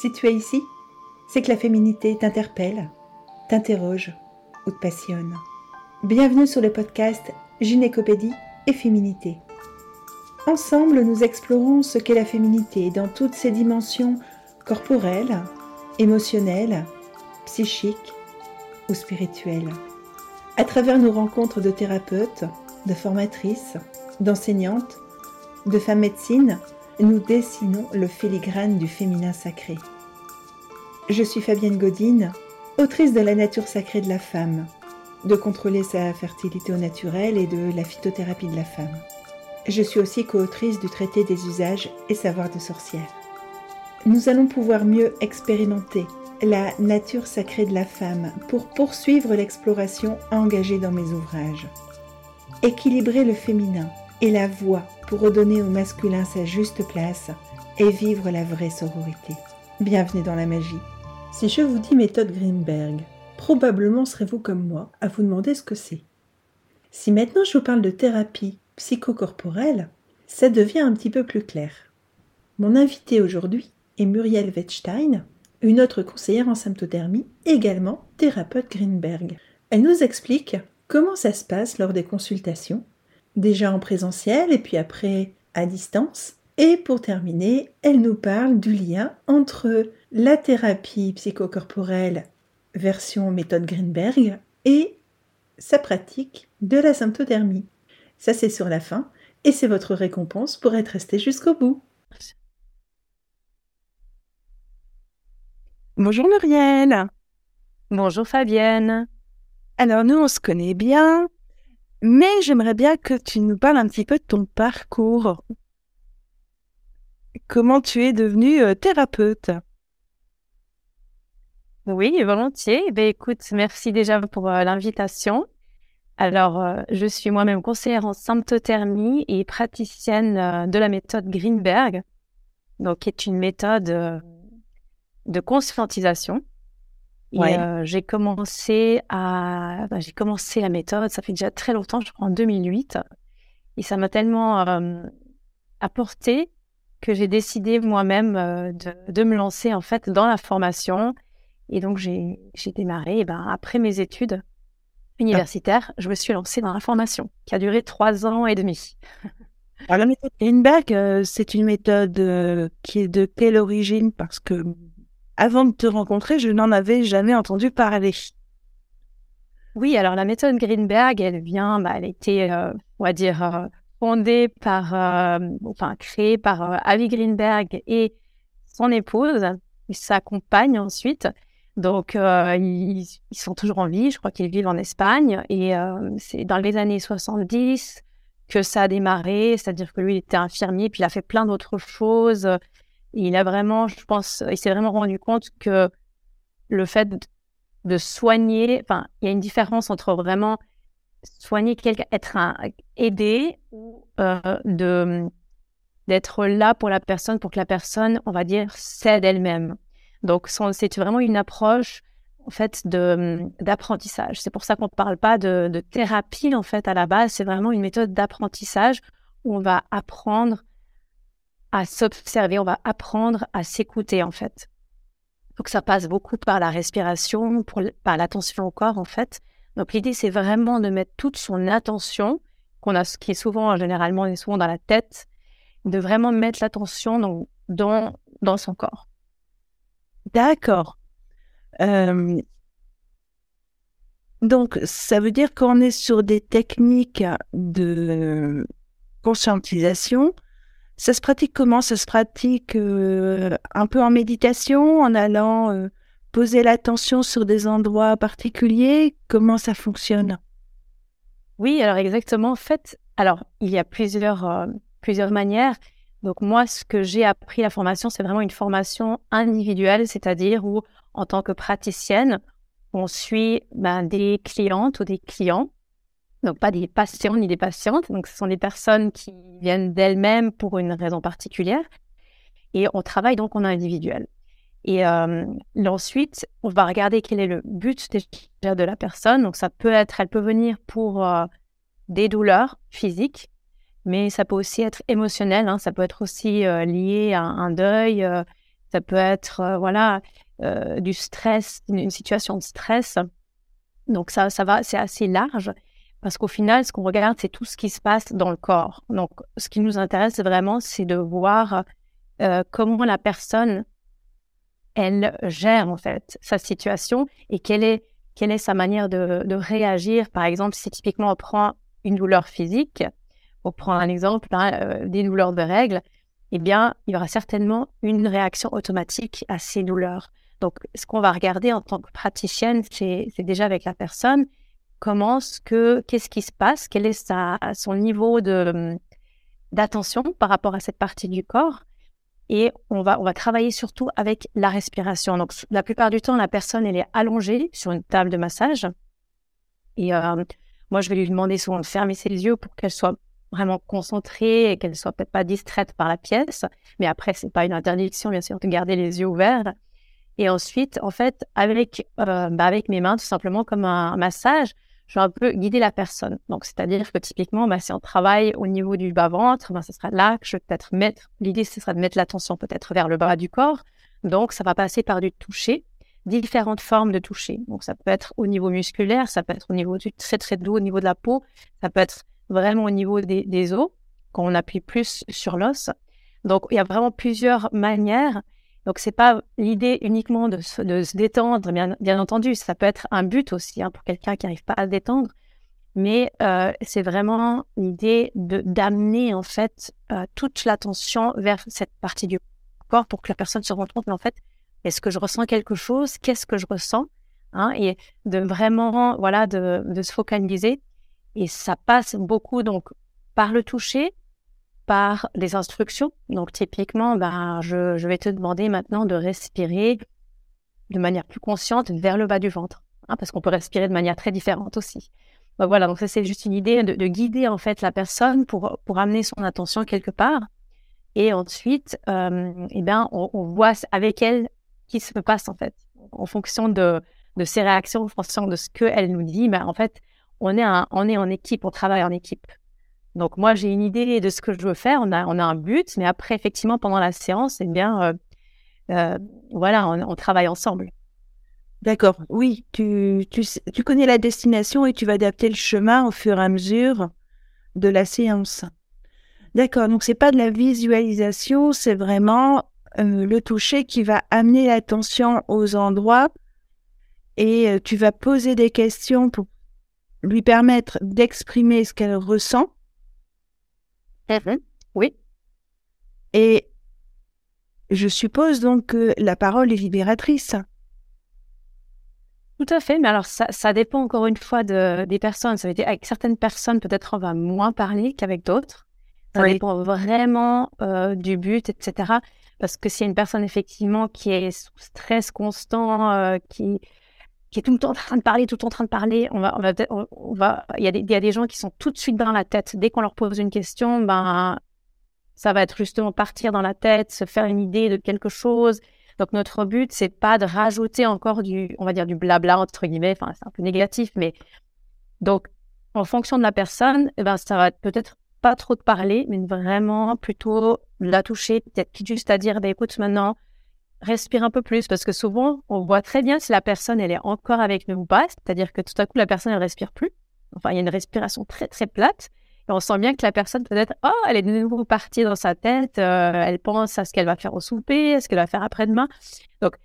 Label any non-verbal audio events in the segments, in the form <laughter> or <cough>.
Si tu es ici, c'est que la féminité t'interpelle, t'interroge ou te passionne. Bienvenue sur le podcast Gynécopédie et Féminité. Ensemble, nous explorons ce qu'est la féminité dans toutes ses dimensions corporelles, émotionnelles, psychiques ou spirituelles. À travers nos rencontres de thérapeutes, de formatrices, d'enseignantes, de femmes médecines, nous dessinons le filigrane du féminin sacré. Je suis Fabienne Godine, autrice de La nature sacrée de la femme, de contrôler sa fertilité au naturel et de la phytothérapie de la femme. Je suis aussi co-autrice du traité des usages et savoirs de sorcière. Nous allons pouvoir mieux expérimenter la nature sacrée de la femme pour poursuivre l'exploration engagée dans mes ouvrages. Équilibrer le féminin et la voix pour redonner au masculin sa juste place et vivre la vraie sororité. Bienvenue dans la magie. Si je vous dis méthode Greenberg, probablement serez-vous comme moi à vous demander ce que c'est. Si maintenant je vous parle de thérapie psychocorporelle, ça devient un petit peu plus clair. Mon invité aujourd'hui est Muriel Wettstein, une autre conseillère en symptothermie, également thérapeute Greenberg. Elle nous explique comment ça se passe lors des consultations déjà en présentiel et puis après à distance. Et pour terminer, elle nous parle du lien entre la thérapie psychocorporelle version méthode Greenberg et sa pratique de la symptothermie. Ça c'est sur la fin et c'est votre récompense pour être resté jusqu'au bout. Bonjour Muriel. Bonjour Fabienne. Alors nous on se connaît bien, mais j'aimerais bien que tu nous parles un petit peu de ton parcours. Comment tu es devenue euh, thérapeute? Oui, volontiers. Eh ben, écoute, merci déjà pour euh, l'invitation. Alors, euh, je suis moi-même conseillère en symptothermie et praticienne de la méthode Greenberg, donc qui est une méthode de conscientisation euh, j'ai commencé à, bah, j'ai commencé la méthode, ça fait déjà très longtemps, je crois en 2008. Et ça m'a tellement euh, apporté que j'ai décidé moi-même euh, de, de, me lancer en fait dans la formation. Et donc j'ai, j'ai démarré, et ben, après mes études universitaires, je me suis lancée dans la formation qui a duré trois ans et demi. Alors la méthode Greenberg, c'est une méthode qui est de quelle origine? Parce que avant de te rencontrer, je n'en avais jamais entendu parler. Oui, alors la méthode Greenberg, elle vient, bah, elle a été, euh, on va dire, euh, fondée par, euh, enfin créée par Avi Greenberg et son épouse, sa compagne ensuite. Donc, ils, sont toujours en vie, je crois qu'ils vivent en Espagne, et c'est dans les années 70 que ça a démarré, c'est-à-dire que lui, il était infirmier, puis il a fait plein d'autres choses il a vraiment, je pense, il s'est vraiment rendu compte que le fait de soigner, enfin, il y a une différence entre vraiment soigner quelqu'un, être aidé ou euh, de d'être là pour la personne, pour que la personne, on va dire, cède elle-même. Donc, c'est vraiment une approche en fait de d'apprentissage. C'est pour ça qu'on ne parle pas de, de, thérapie en fait à la base. C'est vraiment une méthode d'apprentissage où on va apprendre à s'observer, on va apprendre à s'écouter en fait. Donc ça passe beaucoup par la respiration, par l'attention au corps en fait. Donc l'idée c'est vraiment de mettre toute son attention, qu'on a, qui est souvent généralement est souvent dans la tête, de vraiment mettre l'attention dans, dans, dans son corps. D'accord. Euh, donc ça veut dire qu'on est sur des techniques de conscientisation ça se pratique comment? Ça se pratique euh, un peu en méditation, en allant euh, poser l'attention sur des endroits particuliers? Comment ça fonctionne? Oui, alors exactement. En fait, alors il y a plusieurs euh, plusieurs manières. Donc moi, ce que j'ai appris la formation, c'est vraiment une formation individuelle, c'est-à-dire où en tant que praticienne, on suit ben, des clientes ou des clients donc pas des patients ni des patientes, donc ce sont des personnes qui viennent d'elles-mêmes pour une raison particulière, et on travaille donc en individuel. Et euh, ensuite, on va regarder quel est le but de la personne. Donc ça peut être, elle peut venir pour euh, des douleurs physiques, mais ça peut aussi être émotionnel. Hein. Ça peut être aussi euh, lié à un deuil, ça peut être voilà du stress, une, situation de stress. Donc ça, ça va, c'est assez large parce qu'au final, ce qu'on regarde, c'est tout ce qui se passe dans le corps. Donc, ce qui nous intéresse vraiment, c'est de voir comment la personne elle gère en fait sa situation et quelle est, quelle est sa manière de, réagir. Par exemple, si typiquement on prend une douleur physique, pour prendre un exemple, hein, euh, des douleurs de règles, eh bien, il y aura certainement une réaction automatique à ces douleurs. Donc, ce qu'on va regarder en tant que praticienne, c'est déjà avec la personne, comment ce que, qu'est-ce qui se passe, quel est sa, son niveau de, d'attention par rapport à cette partie du corps? Et on va, on va travailler surtout avec la respiration. Donc, la plupart du temps, la personne, elle est allongée sur une table de massage. Et euh, moi, je vais lui demander souvent de fermer ses yeux pour qu'elle soit vraiment concentrée et qu'elle soit peut-être pas distraite par la pièce. Mais après, c'est pas une interdiction, bien sûr, de garder les yeux ouverts. Et ensuite, en fait, avec, euh, bah, avec mes mains, tout simplement comme un massage, je vais un peu guider la personne. Donc, c'est-à-dire que typiquement, bah, si on travaille au niveau du bas-ventre, bah, ce sera là que je vais peut-être mettre, l'idée, ce sera de mettre l'attention peut-être vers le bas du corps. Donc, ça va passer par du toucher, différentes formes de toucher. Donc, ça peut être au niveau musculaire, ça peut être au niveau du très, très doux, au niveau de la peau, ça peut être vraiment au niveau des, des os, quand on appuie plus sur l'os. Donc, il y a vraiment plusieurs manières donc, c'est pas l'idée uniquement de se, détendre, bien, bien, entendu, ça peut être un but aussi hein, pour quelqu'un qui n'arrive pas à se détendre, mais euh, c'est vraiment l'idée d'amener en fait euh, toute l'attention vers cette partie du corps pour que la personne se rende compte, mais en fait, est-ce que je ressens quelque chose? Qu'est-ce que je ressens? Hein, Et de vraiment, voilà, de, de se focaliser. Et ça passe beaucoup donc par le toucher, par les instructions. Donc typiquement, ben, je, vais te demander maintenant de respirer de manière plus consciente vers le bas du ventre, hein, parce qu'on peut respirer de manière très différente aussi. Donc voilà, donc ça c'est juste une idée de, guider en fait la personne pour, pour amener son attention quelque part. Et ensuite, euh, eh bien, on, voit avec elle qui se passe en fait. En fonction de, de ses réactions, en fonction de ce qu'elle nous dit, ben, en fait, on est, on est en équipe, on travaille en équipe. Donc moi, j'ai une idée de ce que je veux faire, on a, on a un but, mais après, effectivement, pendant la séance, eh bien, euh, euh, voilà, on, travaille ensemble. D'accord, oui, tu, tu, tu, connais la destination et tu vas adapter le chemin au fur et à mesure de la séance. D'accord, donc c'est pas de la visualisation, c'est vraiment euh, le toucher qui va amener l'attention aux endroits et tu vas poser des questions pour lui permettre d'exprimer ce qu'elle ressent Oui. Et je suppose donc que la parole est libératrice. Tout à fait, mais alors ça, dépend encore une fois de, des personnes. Ça veut dire avec certaines personnes, peut-être on va moins parler qu'avec d'autres. Ça dépend vraiment euh, du but, etc. Parce que s'il y a une personne effectivement qui est sous stress constant, euh, qui, qui est tout le temps en train de parler, tout le temps en train de parler. On va, on va, va, il y, a des, il y a des gens qui sont tout de suite dans la tête. Dès qu'on leur pose une question, ben, ça va être justement partir dans la tête, se faire une idée de quelque chose. Donc notre but, c'est pas de rajouter encore du, on va dire du blabla entre guillemets. Enfin, c'est un peu négatif, mais donc en fonction de la personne, eh ben, ça va peut-être pas trop de parler, mais vraiment plutôt la toucher, peut-être juste à dire, ben, écoute, maintenant, respire un peu plus parce que souvent, on voit très bien si la personne, elle est encore avec nous ou pas. C'est-à-dire que tout à coup, la personne, elle respire plus. Enfin, il y a une respiration très, très plate. Et on sent bien que la personne, peut-être, oh, elle est de nouveau partie dans sa tête. Euh, elle pense à ce qu'elle va faire au souper, à ce qu'elle va faire après-demain. Donc,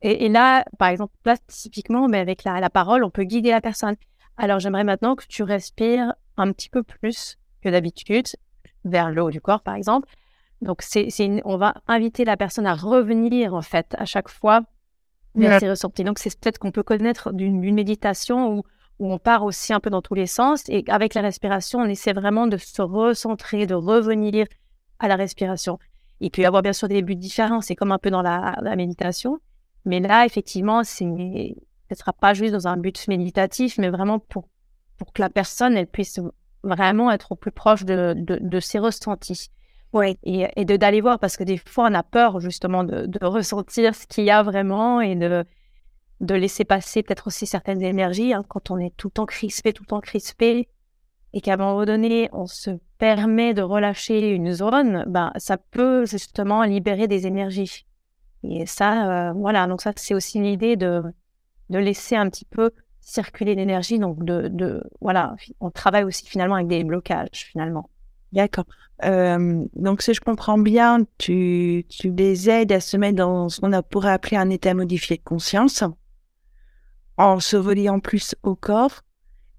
et, là, par exemple, là, typiquement, mais avec la, la parole, on peut guider la personne. Alors, j'aimerais maintenant que tu respires un petit peu plus que d'habitude vers le haut du corps, par exemple. Donc, c'est, on va inviter la personne à revenir, en fait, à chaque fois vers ses ressentis. Donc, c'est peut-être qu'on peut connaître d'une, méditation où, où on part aussi un peu dans tous les sens. Et avec la respiration, on essaie vraiment de se recentrer, de revenir à la respiration. Il peut y avoir bien sûr des buts différents, c'est comme un peu dans la, la méditation. Mais là, effectivement, c'est, ce ne sera pas juste dans un but méditatif, mais vraiment pour, pour que la personne, elle puisse vraiment être au plus proche de, de, de ses ressentis. Oui. Et, d'aller voir parce que des fois on a peur justement de, ressentir ce qu'il y a vraiment et de, de laisser passer peut-être aussi certaines énergies hein, quand on est tout le temps crispé, tout le temps crispé et qu'à un moment donné on se permet de relâcher une zone, ben, ça peut justement libérer des énergies. Et ça, voilà, donc ça, c'est aussi l'idée de, de laisser un petit peu circuler l'énergie. Donc, de, de, voilà, on travaille aussi finalement avec des blocages, finalement. D'accord. Euh, donc, si je comprends bien, tu, tu les aides à se mettre dans ce qu'on pourrait appeler un état modifié de conscience, en se reliant plus au corps,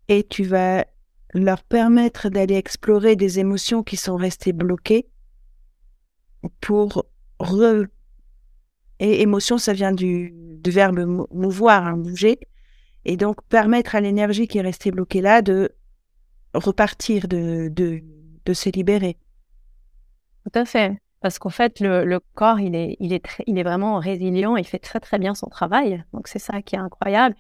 et tu vas leur permettre d'aller explorer des émotions qui sont restées bloquées pour re... Et émotion, ça vient du, du verbe mouvoir, hein, bouger. Et donc, permettre à l'énergie qui est restée bloquée là de repartir, de, de, de se libérer. Tout à fait. Parce qu'en fait, le, le, corps, il est, il, est il est vraiment résilient, il fait très très bien son travail. Donc c'est ça qui est incroyable.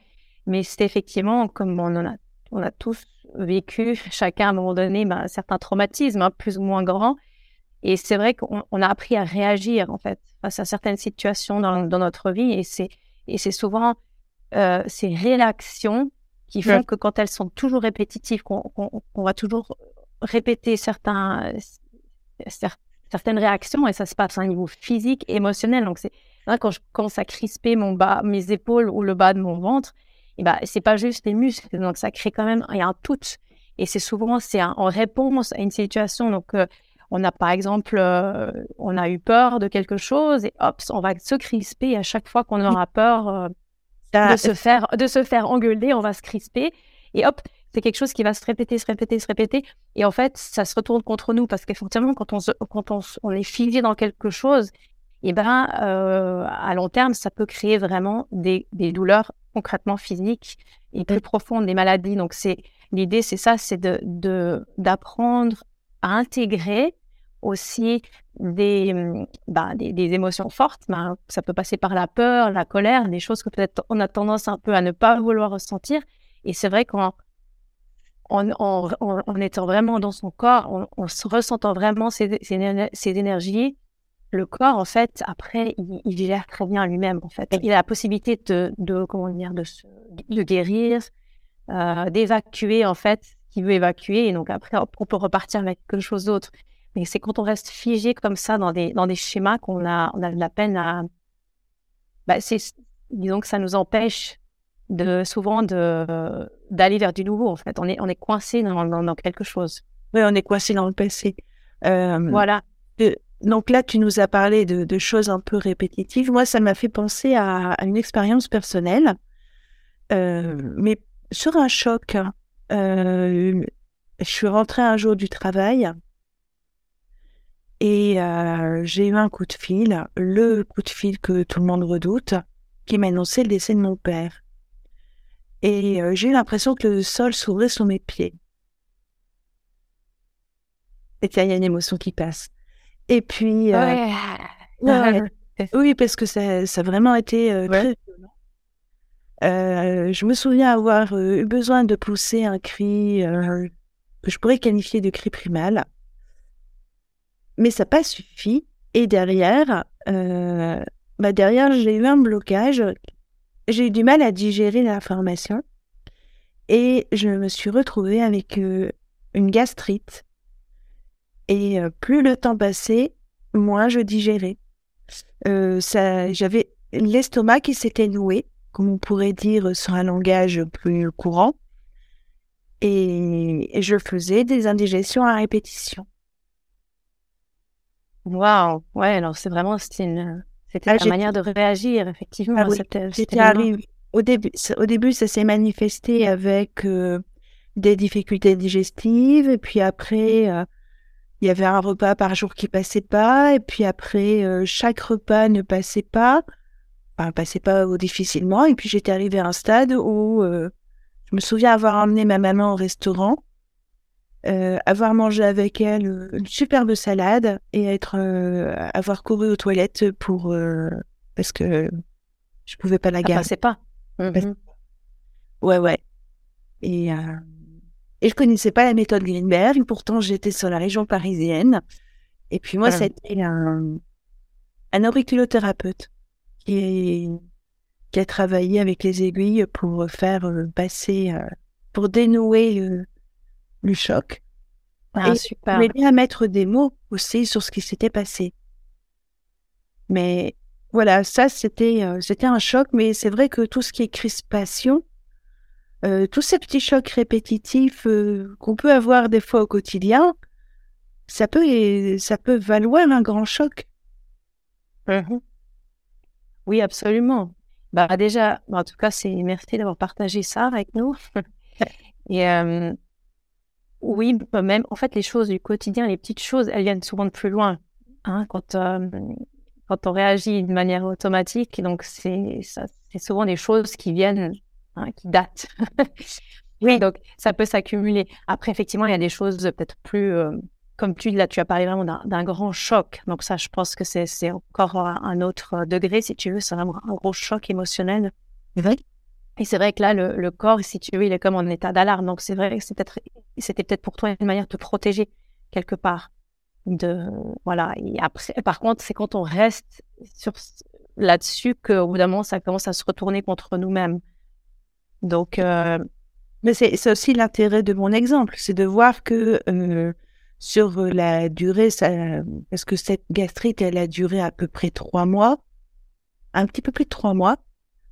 Mais c'est effectivement, comme on, en a, on a tous vécu, <laughs> chacun à un moment donné, ben, certains traumatismes, hein, plus ou moins grands. Et c'est vrai qu'on a appris à réagir, en fait, face à certaines situations dans, dans notre vie. Et c'est, et c'est souvent euh, ces réactions qui font que quand elles sont toujours répétitives, qu'on, qu'on va toujours répéter certains, certaines réactions et ça se passe à un niveau physique, émotionnel. Donc, c'est quand je commence à crisper mon bas, mes épaules ou le bas de mon ventre, et ben, c'est pas juste les muscles. Donc, ça crée quand même, il y a un tout. Et c'est souvent, c'est en réponse à une situation. Donc, euh, on a par exemple, euh, on a eu peur de quelque chose et hop, on va se crisper à chaque fois qu'on aura peur euh, de se faire, de se faire engueuler, on va se crisper et hop, c'est quelque chose qui va se répéter, se répéter, se répéter. Et en fait, ça se retourne contre nous parce qu'effectivement, quand on, quand on, on, est figé dans quelque chose, et eh ben, euh, à long terme, ça peut créer vraiment des, des douleurs concrètement physiques et plus profondes, des maladies. Donc, c'est l'idée, c'est ça, c'est d'apprendre à intégrer aussi des, bah, des, émotions fortes. Ben, ça peut passer par la peur, la colère, des choses que peut-être on a tendance un peu à ne pas vouloir ressentir. Et c'est vrai qu'en en, étant vraiment dans son corps, en, se ressentant vraiment ces, énergies, le corps, en fait, après, il, gère très bien lui-même, en fait. Il a la possibilité de, de comment dire, de, de guérir, euh, d'évacuer, en fait, ce qu'il veut évacuer. Et donc, après, on peut repartir avec quelque chose d'autre. Mais c'est quand on reste figé comme ça dans des, dans des schémas qu'on a, on a de la peine à. Bah, disons que ça nous empêche de souvent de d'aller vers du nouveau en fait. On est on est coincé dans, dans, quelque chose. Oui on est coincé dans le passé. Euh, voilà. donc là tu nous as parlé de, de choses un peu répétitives. Moi ça m'a fait penser à, à une expérience personnelle euh, mais sur un choc euh, je suis rentrée un jour du travail et euh, j'ai eu un coup de fil le coup de fil que tout le monde redoute qui m'annonçait le décès de mon père et euh, j'ai eu l'impression que le sol s'ouvrait sous mes pieds. Et il y a une émotion qui passe. Et puis, euh, <laughs> oui, parce que ça, ça a vraiment été euh, très violent. je me souviens avoir eu besoin de pousser un cri que je pourrais qualifier de cri primal, mais ça n'a pas suffi. Et derrière, bah derrière, j'ai eu un blocage j'ai eu du mal à digérer l'information et je me suis retrouvée avec euh, une gastrite. Et euh, plus le temps passait, moins je digérais. Euh, j'avais l'estomac qui s'était noué, comme on pourrait dire sur un langage plus courant, et, je faisais des indigestions à répétition. Waouh, ouais, alors c'est vraiment une c'était ah, manière de réagir, effectivement. Ah, J'étais arrivée. Au début, au début, ça s'est manifesté avec euh, des difficultés digestives, et puis après, euh, il y avait un repas par jour qui passait pas, et puis après, euh, chaque repas ne passait pas, enfin, passait pas difficilement, et puis j'étais arrivée à un stade où je me souviens avoir emmené ma maman au restaurant, euh, avoir mangé avec elle euh, une superbe salade et être euh, avoir couru aux toilettes pour parce que je pouvais pas la garder. c'est pas. Mhm. Ouais ouais. Et et je connaissais pas la méthode Greenberg. Pourtant j'étais sur la région parisienne. Et puis moi c'était un un auriculothérapeute qui qui a travaillé avec les aiguilles pour faire passer pour dénouer le choc. Ah, et super. bien à mettre des mots aussi sur ce qui s'était passé. Mais voilà, ça c'était euh, c'était un choc, mais c'est vrai que tout ce qui est crispation, euh, tous ces petits chocs répétitifs euh, qu'on peut avoir des fois au quotidien, ça peut ça peut valoir un grand choc. Mmh oui, absolument. Bah déjà, en tout cas, c'est merci d'avoir partagé ça avec nous. <laughs> Et oui, même en fait, les choses du quotidien, les petites choses, elles viennent souvent de plus loin. Hein, quand quand on réagit de manière automatique, donc c'est souvent des choses qui viennent, hein, qui datent. <laughs> oui. Donc ça peut s'accumuler. Après, effectivement, il y a des choses peut-être plus comme tu là, tu as parlé vraiment d'un grand choc. Donc ça, je pense que c'est encore un autre degré, si tu veux. C'est vraiment un gros choc émotionnel. Et c'est vrai que là, le, corps, si tu veux, il est comme en état d'alarme. Donc c'est vrai que c'était peut-être peut pour toi une manière de te protéger quelque part. De voilà. Et après, par contre, c'est quand on reste sur là-dessus qu'au bout d'un moment, ça commence à se retourner contre nous-mêmes. Donc, euh, mais c'est aussi l'intérêt de mon exemple, c'est de voir que euh, sur euh, la durée, ça, parce que cette gastrite, elle a duré à peu près trois mois, un petit peu plus de trois mois,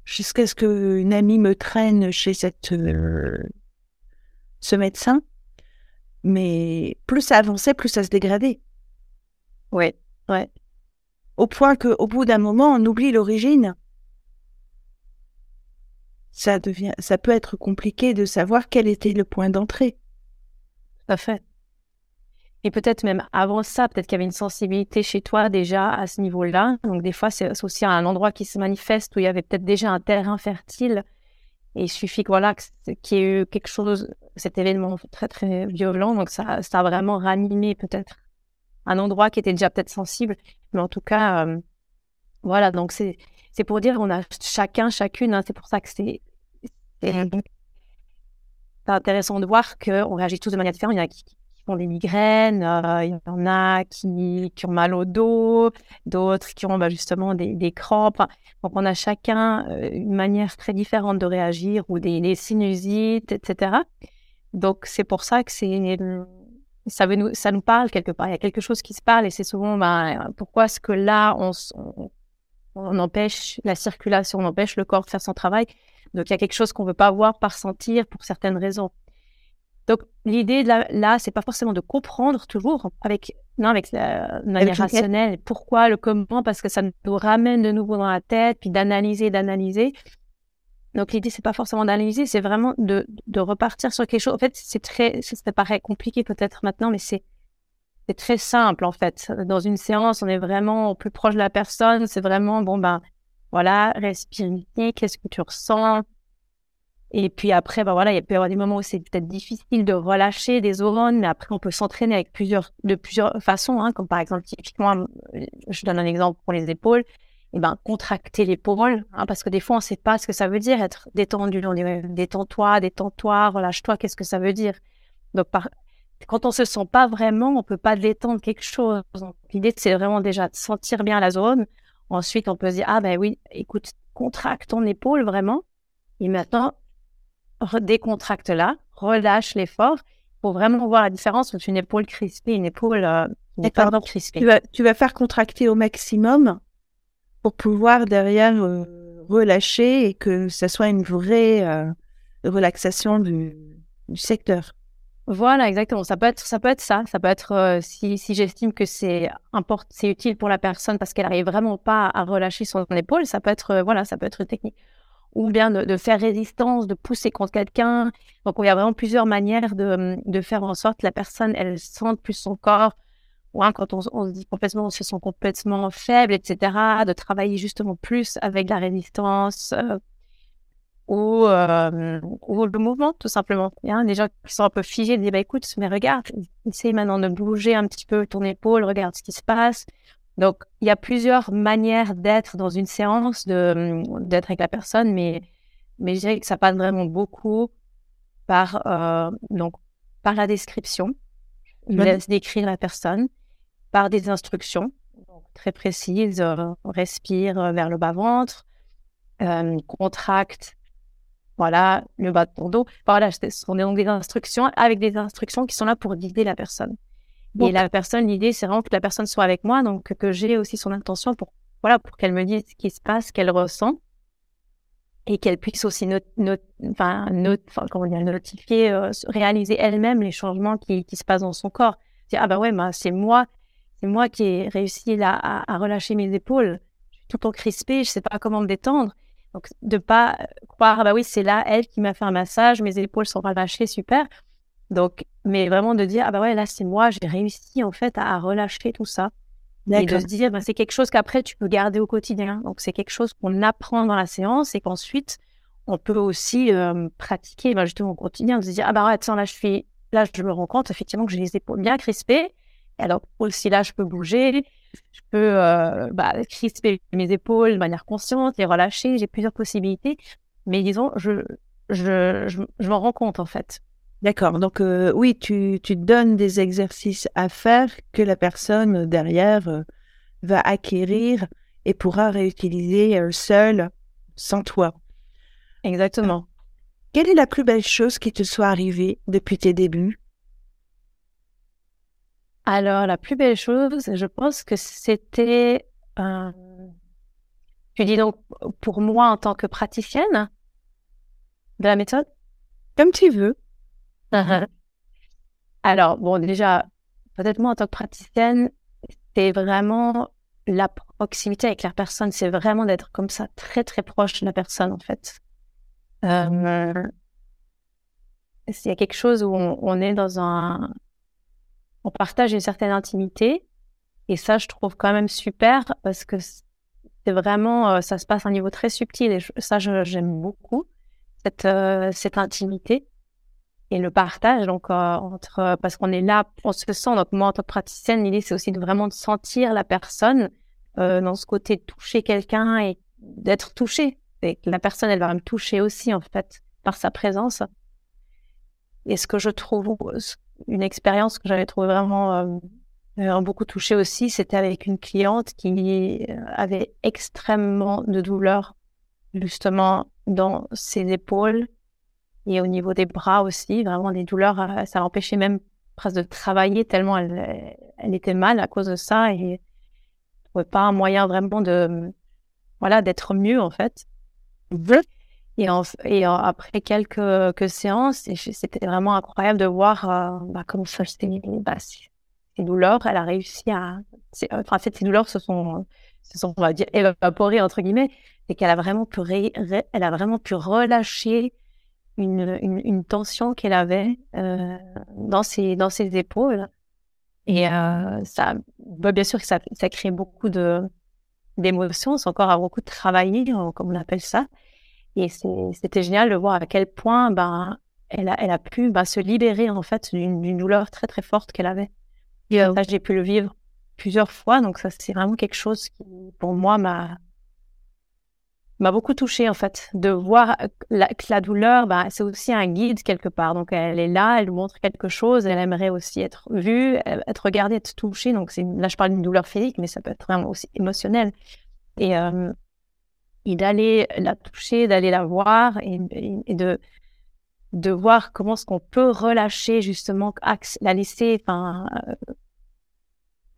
jusqu'à ce qu'une amie me traîne chez cette, euh, ce médecin. Mais plus ça avançait, plus ça se dégradait. Ouais, ouais. Au point qu'au bout d'un moment, on oublie l'origine. Ça devient, ça peut être compliqué de savoir quel était le point d'entrée. Tout à fait. Et peut-être même avant ça, peut-être qu'il y avait une sensibilité chez toi déjà à ce niveau-là. Donc des fois, c'est aussi un endroit qui se manifeste où il y avait peut-être déjà un terrain fertile. Et il suffit que voilà qu'il y ait eu quelque chose, cet événement très très violent. Donc ça, ça a vraiment ranimé peut-être un endroit qui était déjà peut-être sensible. Mais en tout cas, euh, voilà. Donc c'est c'est pour dire qu'on a chacun, chacune. Hein, c'est pour ça que c'est c'est intéressant de voir qu'on réagit tous de manière différente. Il y en a qui, ont des migraines, euh, il y en a qui, ont mal au dos, d'autres qui ont bah, justement des, des, crampes. Donc on a chacun euh, une manière très différente de réagir ou des, sinusites, etc. Donc c'est pour ça que c'est ça, nous, parle quelque part. Il y a quelque chose qui se parle et c'est souvent bah, pourquoi est-ce que là on, on, empêche la circulation, on empêche le corps de faire son travail? Donc il y a quelque chose qu'on veut pas voir par sentir pour certaines raisons. Donc l'idée là, là c'est pas forcément de comprendre toujours avec non avec la manière rationnelle pourquoi le comment parce que ça nous ramène de nouveau dans la tête puis d'analyser d'analyser. Donc l'idée c'est pas forcément d'analyser, c'est vraiment de, de repartir sur quelque chose. En fait c'est très ça paraît compliqué peut-être maintenant mais c'est c'est très simple en fait. Dans une séance on est vraiment au plus proche de la personne, c'est vraiment bon ben voilà respire qu'est-ce que tu ressens? Et puis après, bah voilà, il peut y avoir des moments où c'est peut-être difficile de relâcher des neurones, mais après, on peut s'entraîner avec plusieurs, de plusieurs façons, hein, comme par exemple, typiquement, je donne un exemple pour les épaules, et ben, contracter l'épaule, hein, parce que des fois, on ne sait pas ce que ça veut dire être détendu. On dit, détends-toi, détends-toi, relâche-toi, qu'est-ce que ça veut dire? Donc, par... quand on se sent pas vraiment, on peut pas détendre quelque chose. L'idée, c'est vraiment déjà de sentir bien la zone. Ensuite, on peut se dire, ah ben oui, écoute, contracte ton épaule vraiment. Et maintenant, décontracte là, relâche l'effort pour vraiment voir la différence entre une épaule crispée et une épaule euh, pas crispée. Tu vas, tu vas faire contracter au maximum pour pouvoir derrière euh, relâcher et que ça soit une vraie euh, relaxation du, du, secteur. Voilà, exactement. Ça peut être ça, peut être ça. Ça peut être si, si j'estime que c'est c'est utile pour la personne parce qu'elle n'arrive vraiment pas à relâcher son épaule. Ça peut être voilà, ça peut être une technique ou bien de, faire résistance, de pousser contre quelqu'un. Donc, il y a vraiment plusieurs manières de, de, faire en sorte que la personne, elle sente plus son corps. Ou hein, quand on, se dit complètement, on se sent complètement faible, etc., de travailler justement plus avec la résistance euh, ou, euh, le mouvement, tout simplement. Il y des gens qui sont un peu figés, disent, bah, écoute, mais regarde, essaye maintenant de bouger un petit peu ton épaule, regarde ce qui se passe. Donc, il y a plusieurs manières d'être dans une séance, de d'être avec la personne, mais mais je dirais que ça passe vraiment beaucoup par euh, donc par la description. Je laisse décrire la personne par des instructions très précises. Euh, respire euh, vers le bas ventre, euh, contracte, voilà le bas de ton dos. Voilà, ce sont donc des instructions avec des instructions qui sont là pour guider la personne. Et la personne, l'idée, c'est vraiment que la personne soit avec moi, donc que j'ai aussi son intention pour voilà, pour qu'elle me dise ce qui se passe, qu'elle ressent et qu'elle puisse aussi enfin, comment dire, notifier, euh, réaliser elle-même les changements qui, qui, se passent dans son corps. Dire, ah bah ouais, bah, c'est moi, c'est moi qui ai réussi là, à, relâcher mes épaules. Je suis tout en crispé, je sais pas comment me détendre. Donc, de pas croire, ah bah oui, c'est là, elle qui m'a fait un massage, mes épaules sont relâchées, super. Donc, mais vraiment de dire, ah bah ouais, là, c'est moi, j'ai réussi en fait à, relâcher tout ça. Et de se dire, bah, c'est quelque chose qu'après, tu peux garder au quotidien. Donc, c'est quelque chose qu'on apprend dans la séance et qu'ensuite, on peut aussi euh, pratiquer bah, justement au quotidien. De se dire, ah bah ouais, attends, là, je suis, là, je me rends compte effectivement que j'ai les épaules bien crispées. alors, aussi là, je peux bouger, je peux euh, bah, crisper mes épaules de manière consciente, les relâcher. J'ai plusieurs possibilités. Mais disons, je, je, je, je m'en rends compte en fait. D'accord. Donc euh, oui, tu, tu donnes des exercices à faire que la personne derrière euh, va acquérir et pourra réutiliser euh, seule, sans toi. Exactement. Quelle est la plus belle chose qui te soit arrivée depuis tes débuts? Alors, la plus belle chose, je pense que c'était... tu dis donc pour moi en tant que praticienne de la méthode Comme tu veux. Uh-huh. Alors, bon, déjà, peut-être moi en tant que praticienne, c'est vraiment la proximité avec la personne, c'est vraiment d'être comme ça, très très proche de la personne en fait. Euh, il y a quelque chose où on, est dans un, on partage une certaine intimité, et ça, je trouve quand même super parce que c'est vraiment, euh, ça se passe à un niveau très subtil, et ça, j'aime beaucoup cette euh, cette intimité et le partage donc euh, entre euh, parce qu'on est là on se sent donc moi en tant que praticienne l'idée c'est aussi de vraiment de sentir la personne euh, dans ce côté de toucher quelqu'un et d'être touché. Et la personne elle va me toucher aussi en fait par sa présence. Et ce que je trouve une expérience que j'avais trouvé vraiment euh, beaucoup touché aussi c'était avec une cliente qui avait extrêmement de douleur justement dans ses épaules et au niveau des bras aussi, vraiment des douleurs, euh, ça l'empêchait même presque de travailler tellement elle, elle était mal à cause de ça et ne trouvait pas un moyen vraiment de, voilà, d'être mieux en fait. Et, et après quelques, quelques séances, c'était vraiment incroyable de voir euh, bah, comment ça, bah, ces douleurs, elle a réussi à, enfin, en fait, ces douleurs se sont, se sont, on va dire, évaporées entre guillemets, et qu'elle a vraiment pu, elle a vraiment pu relâcher une, une, tension qu'elle avait euh, dans, ses, dans ses épaules. Et euh, ça, bah, bien sûr que ça, ça crée beaucoup de d'émotions, c'est encore à beaucoup de travailler, comme on appelle ça. Et c'était génial de voir à quel point ben, elle, a, elle a pu ben, se libérer en fait d'une douleur très très forte qu'elle avait. Et ça, j'ai pu le vivre plusieurs fois, donc ça c'est vraiment quelque chose qui, pour moi, m'a m'a beaucoup touchée en fait de voir que la douleur bah, c'est aussi un guide quelque part. Donc elle est là elle montre quelque chose elle aimerait aussi être vue être regardée être touchée. Donc là je parle d'une douleur physique mais ça peut être vraiment aussi émotionnel. Et, euh, et d'aller la toucher d'aller la voir et, et, de de voir comment est-ce qu'on peut relâcher justement la laisser enfin euh,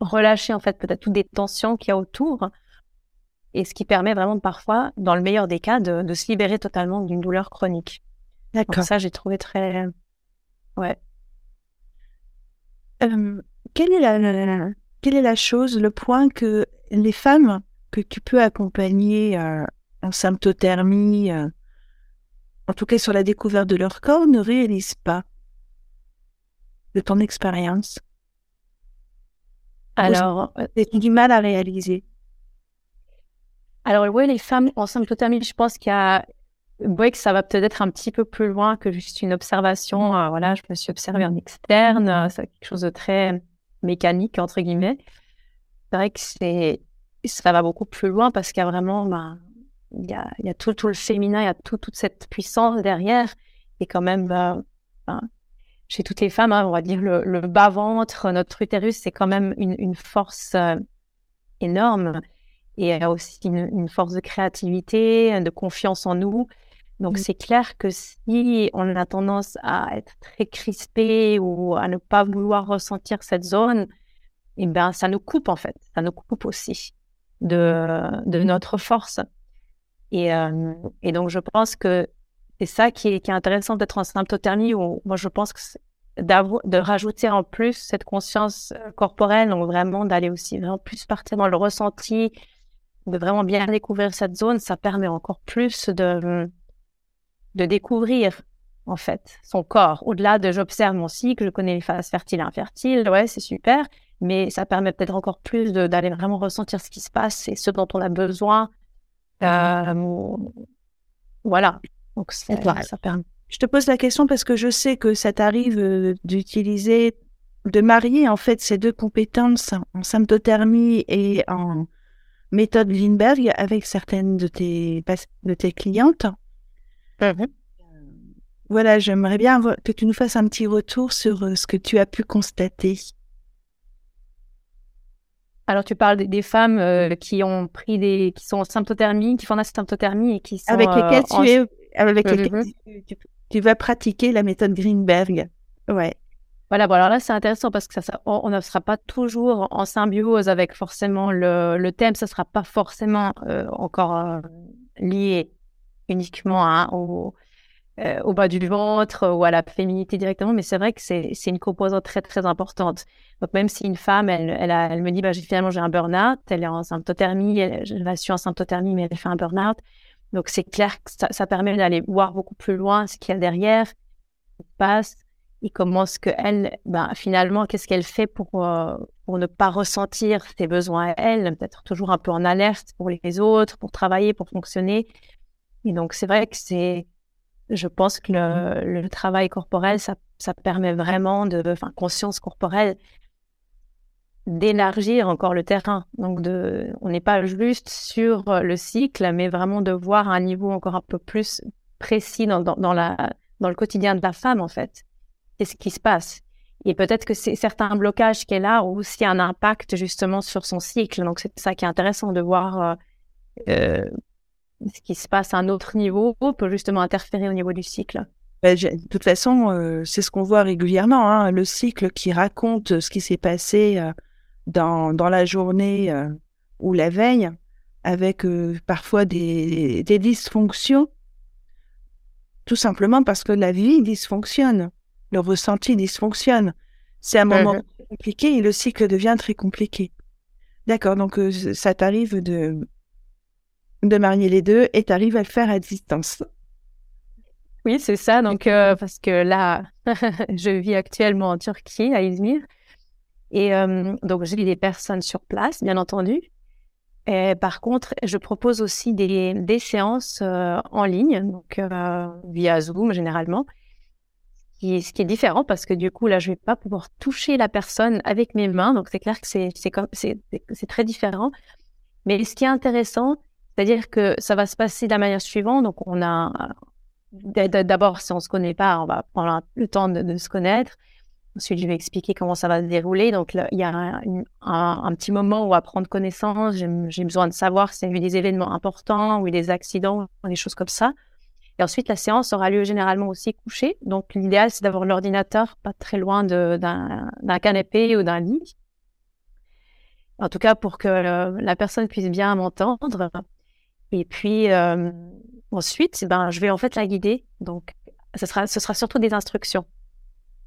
relâcher en fait peut-être toutes des tensions qu'il y a autour et ce qui permet vraiment parfois, dans le meilleur des cas, de, de se libérer totalement d'une douleur chronique. D'accord. Ça, j'ai trouvé très... Ouais. Euh, quelle, est la, quelle est la chose, le point que les femmes que tu peux accompagner euh, en symptothermie, euh, en tout cas sur la découverte de leur corps, ne réalisent pas de ton expérience? Alors, c'est du mal à réaliser? Alors oui, les femmes en symptothermie, je pense qu'il y a oui, que ça va peut-être être un petit peu plus loin que juste une observation. Euh, voilà, je me suis observée en externe, euh, c'est quelque chose de très mécanique entre guillemets. C'est vrai que c'est ça va beaucoup plus loin parce qu'il y a vraiment ben, il, y a, tout, le féminin, il y a tout, toute cette puissance derrière et quand même euh, ben, chez toutes les femmes, hein, on va dire le, le bas ventre, notre utérus, c'est quand même une, une force énorme et a aussi une, force de créativité, de confiance en nous. Donc, mmh. c'est clair que si on a tendance à être très crispé ou à ne pas vouloir ressentir cette zone, eh ben, ça nous coupe en fait. Ça nous coupe aussi. de, de notre force. Et, euh, et donc, je pense que c'est ça qui est, qui est intéressant d'être en symptothermie, où moi, je pense que de rajouter en plus cette conscience euh, corporelle, donc vraiment d'aller aussi vraiment plus partir dans le ressenti, de vraiment bien découvrir cette zone, ça permet encore plus de, de découvrir en fait son corps. Au-delà de j'observe mon cycle, je connais les phases fertiles et infertiles, ouais, c'est super, mais ça permet peut-être encore plus d'aller vraiment ressentir ce qui se passe et ce dont on a besoin. Euh, voilà. Donc ça, ça permet. Je te pose la question parce que je sais que ça t'arrive euh, d'utiliser, de marier en fait ces deux compétences en symptothermie et en méthode Lindbergh avec certaines de tes, de tes clientes. Mhm. Voilà, j'aimerais bien que tu nous fasses un petit retour sur euh, ce que tu as pu constater. Alors, tu parles des, femmes euh, qui ont pris des, qui sont en symptothermie, qui font la symptothermie et qui sont avec lesquelles tu es, avec lesquelles tu, tu vas pratiquer la méthode Greenberg. Ouais. Voilà, bon, alors là, c'est intéressant parce que ça, on ne sera pas toujours en symbiose avec forcément le, le thème, ça ne sera pas forcément euh, encore euh, lié uniquement hein, au, euh, au bas du ventre ou à la féminité directement, mais c'est vrai que c'est une composante très, très importante. Donc, même si une femme, elle, elle, a, elle me dit, bah, finalement, j'ai un burn-out, elle est en symptothermie, elle, je la suis en symptothermie, mais elle fait un burn-out, donc, c'est clair que ça, permet d'aller voir beaucoup plus loin ce qu'il y a derrière, ce passe, et comment ce que elle, ben, finalement, qu'est-ce qu'elle fait pour, euh, pour ne pas ressentir ses besoins à elle, peut-être toujours un peu en alerte pour les autres, pour travailler, pour fonctionner? Et donc, c'est vrai que c'est, je pense que le, le travail corporel, ça, ça permet vraiment de, enfin, conscience corporelle, d'élargir encore le terrain. Donc, de, on n'est pas juste sur le cycle, mais vraiment de voir un niveau encore un peu plus précis dans, dans, la, dans le quotidien de la femme, en fait. Qu'est-ce qui se passe Et peut-être que c'est certains blocages qu'elle a ont aussi un impact justement sur son cycle. Donc, c'est ça qui est intéressant de voir euh, euh, ce qui se passe à un autre niveau peut justement interférer au niveau du cycle. Ben, de toute façon, euh, c'est ce qu'on voit régulièrement, hein, le cycle qui raconte ce qui s'est passé dans, dans la journée ou la veille, avec parfois des, dysfonctions, tout simplement parce que la vie dysfonctionne, le ressenti dysfonctionne. C'est un moment mhm. compliqué et le cycle devient très compliqué. D'accord, donc euh, ça t'arrive de, de marier les deux et t'arrives à le faire à distance. Oui, c'est ça. Donc, parce que là, <laughs> je vis actuellement en Turquie, à Izmir. Et euh, donc, j'ai des personnes sur place, bien entendu. Et par contre, je propose aussi des, des séances euh, en ligne, donc euh, via Zoom généralement, ce qui est différent parce que du coup, là, je vais pas pouvoir toucher la personne avec mes mains. Donc, c'est clair que c'est très différent. Mais ce qui est intéressant, c'est-à-dire que ça va se passer de la manière suivante. Donc, on a d'abord, si on se connaît pas, on va prendre le temps de, se connaître. Ensuite, je vais expliquer comment ça va se dérouler. Donc, il y a un, petit moment où va prendre connaissance. J'ai besoin de savoir s'il y a eu des événements importants ou des accidents, des choses comme ça. Et ensuite, la séance aura lieu généralement aussi couché. Donc, l'idéal, c'est d'avoir l'ordinateur pas très loin d'un canapé ou d'un lit. En tout cas, pour que la personne puisse bien m'entendre. Et puis, euh, ensuite, ben, je vais en fait la guider. Donc, ce sera, ce sera surtout des instructions.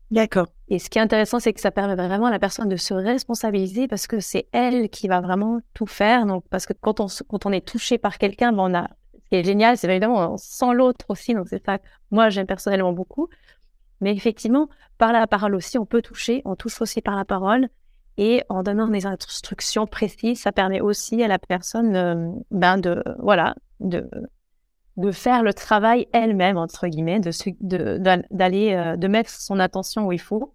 D'accord. Et ce qui est intéressant, c'est que ça permet vraiment à la personne de se responsabiliser parce que c'est elle qui va vraiment tout faire. Donc, parce que quand on, quand on est touché par quelqu'un, ben on a, qui est génial, c'est évidemment, on sent l'autre aussi. Donc, c'est ça que moi, j'aime personnellement beaucoup. Mais effectivement, par la parole aussi, on peut toucher. On touche aussi par la parole. Et en donnant des instructions précises, ça permet aussi à la personne euh, ben de, voilà, de, de faire le travail elle-même entre guillemets, de d'aller euh, de, mettre son attention où il faut.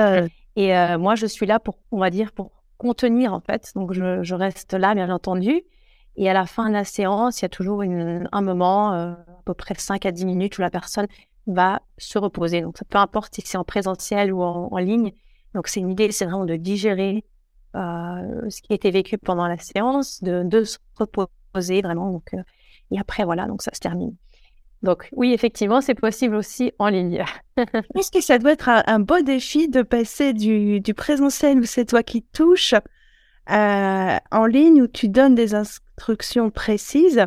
Euh, et euh, moi, je suis là pour, on va dire, pour contenir en fait. Donc, je, reste là, bien entendu. Et à la fin de la séance, il y a toujours un moment, à peu près 5 à 10 minutes, où la personne va se reposer. Donc, peu importe si c'est en présentiel ou en, ligne. Donc, c'est une idée, c'est vraiment de digérer ce qui a été vécu pendant la séance, de, se reposer vraiment. Donc, et après, voilà, donc ça se termine. Donc oui, effectivement, c'est possible aussi en ligne. <laughs> Est-ce que ça doit être un, beau défi de passer du présentiel où c'est toi qui touches en ligne où tu donnes des instructions précises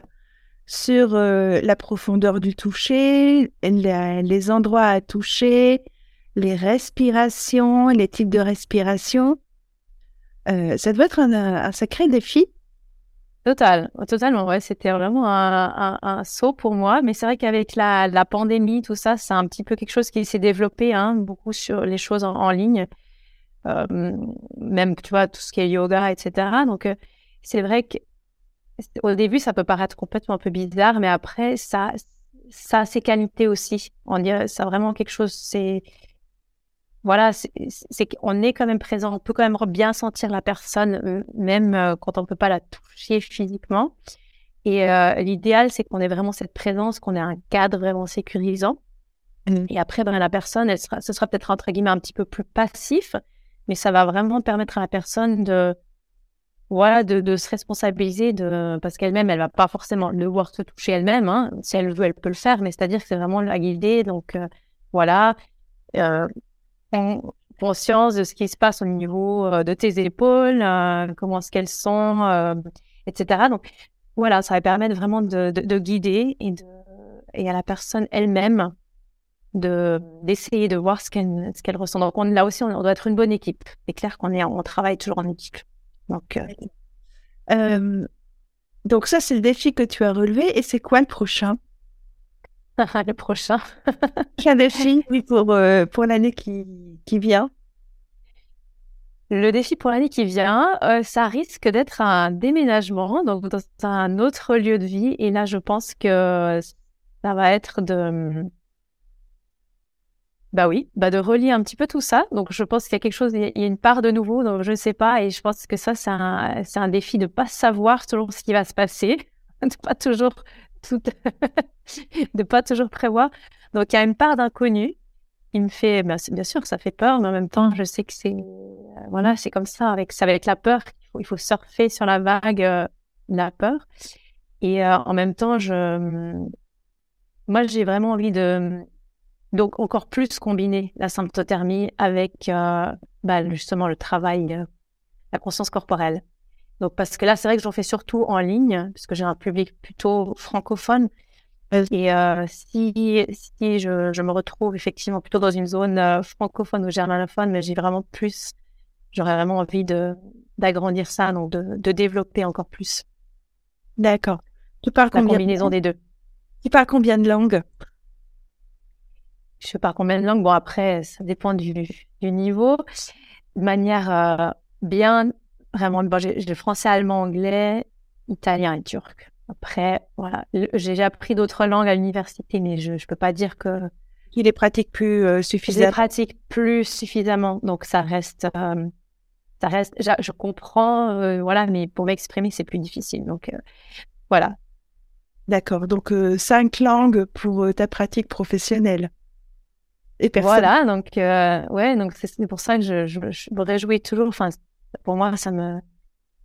sur la profondeur du toucher, les endroits à toucher, les respirations, les types de respiration. ça doit être un sacré défi Total, totalement. Ouais, c'était vraiment un, saut pour moi. Mais c'est vrai qu'avec la, la, pandémie, tout ça, c'est un petit peu quelque chose qui s'est développé hein, beaucoup sur les choses en, ligne. Euh, même, tu vois, tout ce qui est yoga, etc. Donc, euh, c'est vrai qu'au début, ça peut paraître complètement un peu bizarre, mais après, ça, ça a ses qualités aussi. On dirait, ça vraiment quelque chose, c'est voilà, c'est qu'on est quand même présent, on peut quand même bien sentir la personne, euh, même quand on peut pas la toucher physiquement. Et euh, l'idéal, c'est qu'on ait vraiment cette présence, qu'on ait un cadre vraiment sécurisant. Mmh. Et après, ben, la personne, elle sera, ce sera peut-être entre guillemets un petit peu plus passif, mais ça va vraiment permettre à la personne de, voilà, de, de se responsabiliser, de, parce qu'elle-même, elle va pas forcément le voir se toucher elle-même. Hein. Si elle veut, elle peut le faire, mais c'est-à-dire que c'est vraiment la guider. Donc, voilà conscience de ce qui se passe au niveau euh, de tes épaules, euh, comment est-ce qu'elles sont, euh, etc. Donc voilà, ça va permettre vraiment de, de, guider et, de, et à la personne elle-même de d'essayer de voir ce qu'elle ce qu'elle ressent. Donc on, là aussi, on, doit être une bonne équipe. C'est clair qu'on est on travaille toujours en équipe. Donc donc ça c'est le défi que tu as relevé et c'est quoi le prochain? <laughs> Le prochain. un défi, <laughs> oui, pour, euh, pour l'année qui, qui vient. Le défi pour l'année qui vient, euh, ça risque d'être un déménagement, donc dans un autre lieu de vie. Et là, je pense que ça va être de, bah oui, bah de relier un petit peu tout ça. Donc je pense qu'il y a quelque chose, il y a une part de nouveau, donc je ne sais pas. Et je pense que ça, c'est un, c'est un défi de pas savoir toujours ce qui va se passer, <laughs> de pas toujours tout, <laughs> de pas toujours prévoir. Donc il y a une part d'inconnu qui me fait, bien, bien, sûr, ça fait peur, mais en même temps, je sais que c'est, euh, voilà, c'est comme ça avec, avec la peur il faut surfer sur la vague euh, de la peur. Et euh, en même temps, je, moi, j'ai vraiment envie de, donc encore plus combiner la symptothermie avec, bah, justement, le travail, la conscience corporelle. Donc, parce que là, c'est vrai que j'en fais surtout en ligne, puisque j'ai un public plutôt francophone. Et euh, si, si je, je, me retrouve effectivement plutôt dans une zone euh, francophone ou germanophone, mais j'ai vraiment plus, j'aurais vraiment envie de d'agrandir ça, donc de, de développer encore plus. D'accord. Tu parles La combinaison des deux. Tu parles combien de langues? Je sais pas combien de langues. Bon, après, ça dépend du, du niveau. De manière euh, bien Vraiment, bon, j'ai le français, allemand, anglais, italien et turc. Après, voilà, j'ai appris d'autres langues à l'université, mais je ne peux pas dire que. Il les pratique plus euh, suffisamment. Je les pratique plus suffisamment, donc ça reste. Euh, ça reste. Je comprends, euh, voilà, mais pour m'exprimer, c'est plus difficile. Donc, voilà. D'accord. Donc, cinq langues pour ta pratique professionnelle. Et Voilà, donc, ouais, donc c'est pour ça que je, je, je me réjouis toujours. Enfin, pour moi, ça me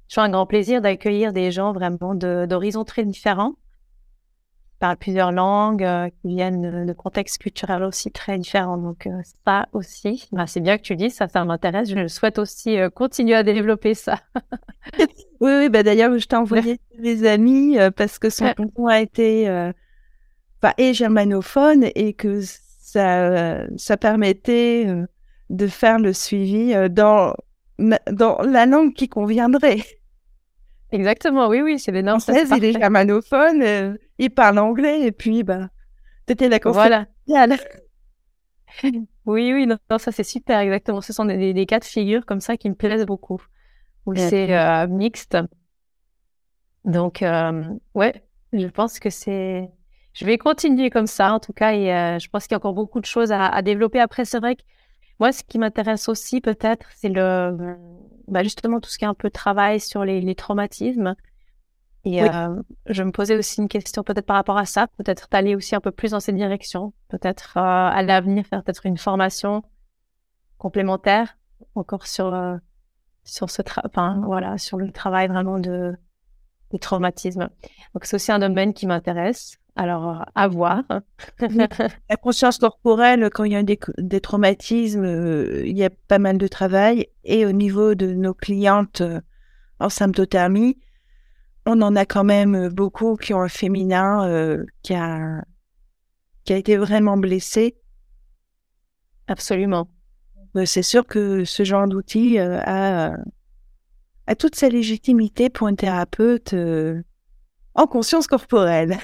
fait un grand plaisir d'accueillir des gens vraiment d'horizons très différents, qui parlent plusieurs langues, euh, qui viennent de, contextes culturels aussi très différents. Donc euh, ça aussi, bah, c'est bien que tu dis ça, ça m'intéresse. Je souhaite aussi euh, continuer à développer ça. <laughs> oui, oui, bah d'ailleurs, je t'ai envoyé mes amis parce que son tonton a été enfin, et germanophone et que ça, ça permettait de faire le suivi dans dans la langue qui conviendrait. <laughs> Exactement, oui, oui, c'est des noms. il est germanophone, euh, il parle anglais, et puis, bah, t'étais la Voilà. <laughs> oui, oui, non, ça c'est super, exactement. Ce sont des, des, cas de figure comme ça qui me plaisent beaucoup, où c'est euh, mixte. Donc, euh, ouais, je pense que c'est. Je vais continuer comme ça, en tout cas, et je pense qu'il y a encore beaucoup de choses à, à développer. Après, c'est vrai que moi, ce qui m'intéresse aussi peut-être, c'est le, bah justement tout ce qui est un peu travail sur les, les traumatismes. Et euh, je me posais aussi une question peut-être par rapport à ça, peut-être d'aller aussi un peu plus dans cette direction, peut-être euh, à l'avenir faire peut-être une formation complémentaire encore sur euh, sur ce enfin voilà sur le travail vraiment de des traumatismes. Donc c'est aussi un domaine qui m'intéresse. Alors, à voir. la conscience corporelle, quand il y a des, traumatismes, euh, il y a pas mal de travail. Et au niveau de nos clientes, en symptothermie, on en a quand même beaucoup qui ont un féminin qui a qui a été vraiment blessé. Absolument. C'est sûr que ce genre d'outil a, a toute sa légitimité pour un thérapeute en conscience corporelle.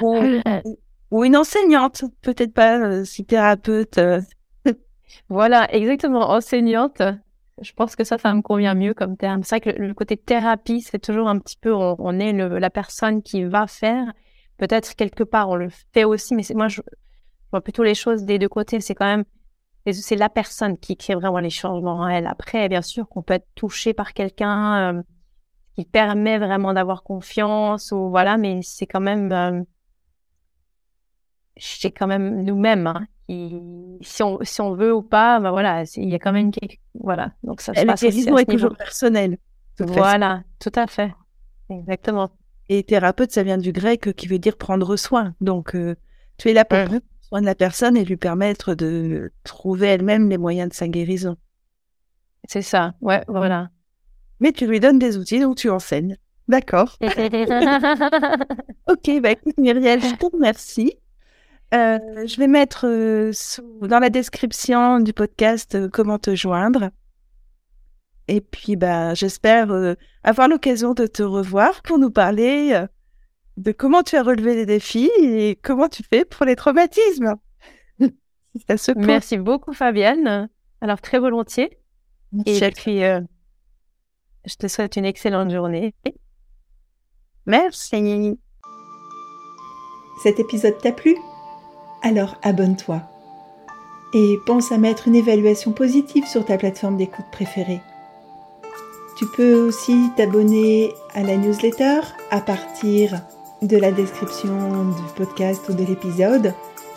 Ou, une enseignante, peut-être pas si thérapeute. <laughs> voilà, exactement, enseignante. Je pense que ça, ça me convient mieux comme terme. C'est vrai que le, côté thérapie, c'est toujours un petit peu, on, est la personne qui va faire. Peut-être quelque part, on le fait aussi, mais moi, je, vois plutôt les choses des deux côtés. C'est quand même, c'est la personne qui crée vraiment les changements en elle. Après, bien sûr qu'on peut être touché par quelqu'un euh, qui permet vraiment d'avoir confiance ou voilà, mais c'est quand même, euh, c'est quand même nous-mêmes hein, si on, si on veut ou pas, ben voilà, il y a quand même voilà. Donc ça se passe est toujours personnel. Voilà, tout à fait, exactement. Et thérapeute, ça vient du grec qui veut dire prendre soin. Donc euh, tu es là pour prendre soin de la personne et lui permettre de trouver elle-même les moyens de sa guérison. C'est ça, ouais, voilà. Mais tu lui donnes des outils, donc tu enseignes. D'accord. <laughs> ok, bah écoute Myriel, je te remercie. Euh, je vais mettre euh, dans la description du podcast euh, comment te joindre. Et puis, bah, j'espère avoir l'occasion de te revoir pour nous parler de comment tu as relevé les défis et comment tu fais pour les traumatismes. <laughs> Merci beaucoup, Fabienne. Alors, très volontiers. Et puis, je te souhaite une excellente journée. Merci. Cet épisode t'a plu? Alors abonne-toi. Et pense à mettre une évaluation positive sur ta plateforme d'écoute préférée. Tu peux aussi t'abonner à la newsletter à partir de la description du podcast ou de l'épisode.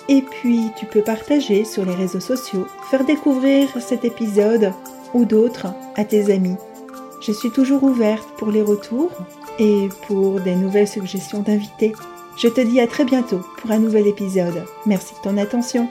Et puis tu peux partager sur les réseaux sociaux, faire découvrir cet épisode ou d'autres à tes amis. Je suis toujours ouverte pour les retours et pour des nouvelles suggestions d'invités. Je te dis à très bientôt pour un nouvel épisode. Merci de ton attention.